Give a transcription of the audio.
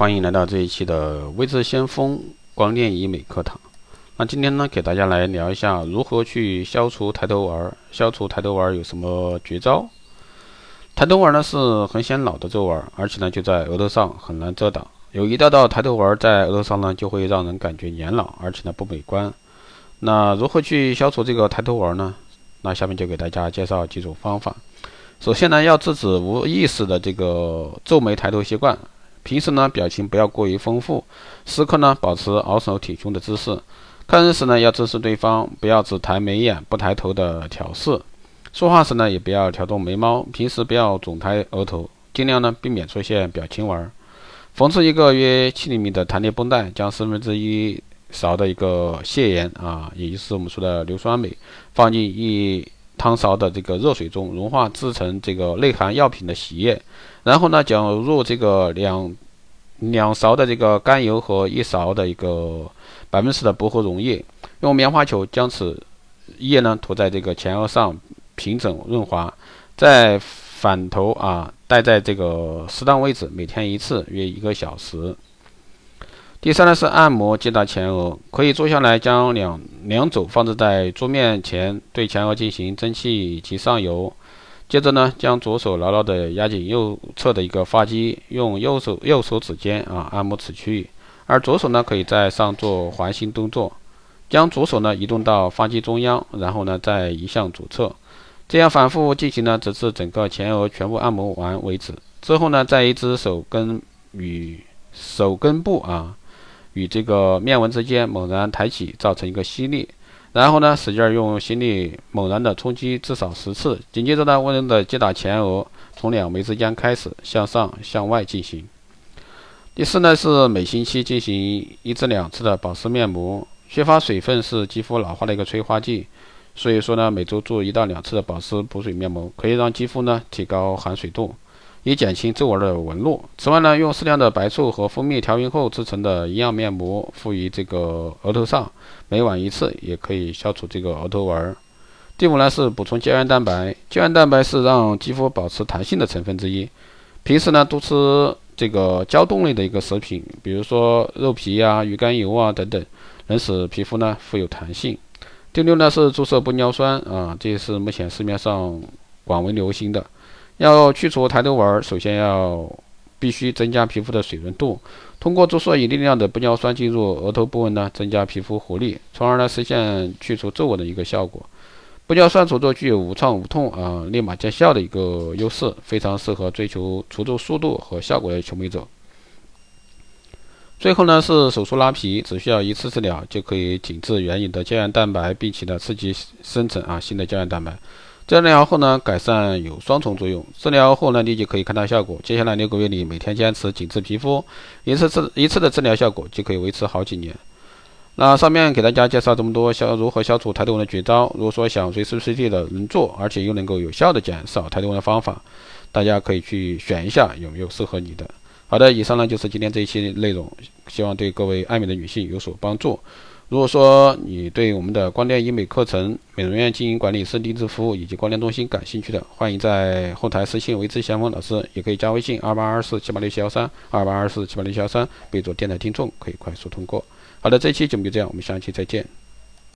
欢迎来到这一期的微智先锋光电医美课堂。那今天呢，给大家来聊一下如何去消除抬头纹儿。消除抬头纹儿有什么绝招？抬头纹儿呢是很显老的皱纹，而且呢就在额头上，很难遮挡。有一道道抬头纹儿在额头上呢，就会让人感觉年老，而且呢不美观。那如何去消除这个抬头纹儿呢？那下面就给大家介绍几种方法。首先呢，要制止无意识的这个皱眉抬头习惯。平时呢，表情不要过于丰富，时刻呢保持昂首挺胸的姿势。看人时呢，要正视对方，不要只抬眉眼不抬头的挑视。说话时呢，也不要挑动眉毛。平时不要总抬额头，尽量呢避免出现表情纹。缝制一个约七厘米的弹力绷带，将四分之一勺的一个泻盐啊，也就是我们说的硫酸镁，放进一。汤勺的这个热水中融化，制成这个内含药品的洗液，然后呢，搅入这个两两勺的这个甘油和一勺的一个百分之十的薄荷溶液，用棉花球将此液呢涂在这个前额上，平整润滑，再反头啊戴在这个适当位置，每天一次，约一个小时。第三呢是按摩接打前额，可以坐下来，将两两肘放置在桌面前，对前额进行蒸汽及上油。接着呢，将左手牢牢地压紧右侧的一个发际，用右手右手指尖啊按摩此区域，而左手呢可以在上做环形动作，将左手呢移动到发际中央，然后呢再移向左侧，这样反复进行呢，直至整个前额全部按摩完为止。之后呢，在一只手跟与手根部啊。与这个面纹之间猛然抬起，造成一个吸力，然后呢，使劲用心力猛然的冲击至少十次，紧接着呢，温柔的击打前额，从两眉之间开始向上向外进行。第四呢，是每星期进行一至两次的保湿面膜。缺乏水分是肌肤老化的一个催化剂，所以说呢，每周做一到两次的保湿补水面膜，可以让肌肤呢提高含水度。以减轻皱纹的纹路。此外呢，用适量的白醋和蜂蜜调匀后制成的营养面膜敷于这个额头上，每晚一次，也可以消除这个额头纹。第五呢是补充胶原蛋白，胶原蛋白是让肌肤保持弹性的成分之一。平时呢多吃这个胶冻类的一个食品，比如说肉皮呀、鱼肝油啊等等，能使皮肤呢富有弹性。第六呢是注射玻尿酸啊，这也是目前市面上广为流行的。要去除抬头纹，首先要必须增加皮肤的水润度。通过注射以力量的玻尿酸进入额头部位呢，增加皮肤活力，从而呢实现去除皱纹的一个效果。玻尿酸除皱具有无创无痛啊，立马见效的一个优势，非常适合追求除皱速度和效果的求美者。最后呢是手术拉皮，只需要一次治疗就可以紧致原有的胶原蛋白，并且呢刺激生成啊新的胶原蛋白。治疗后呢，改善有双重作用。治疗后呢，立即可以看到效果。接下来六个月里，每天坚持紧致皮肤，一次治一次的治疗效果就可以维持好几年。那上面给大家介绍这么多消如何消除抬头纹的绝招。如果说想随时随地的能做，而且又能够有效的减少抬头纹的方法，大家可以去选一下有没有适合你的。好的，以上呢就是今天这一期内容，希望对各位爱美的女性有所帮助。如果说你对我们的光电医美课程、美容院经营管理、师定制服务以及光电中心感兴趣的，欢迎在后台私信维之先锋老师，也可以加微信二八二四七八六七幺三二八二四七八六七幺三，备注电台听众，可以快速通过。好的，这期节目就这样，我们下期再见。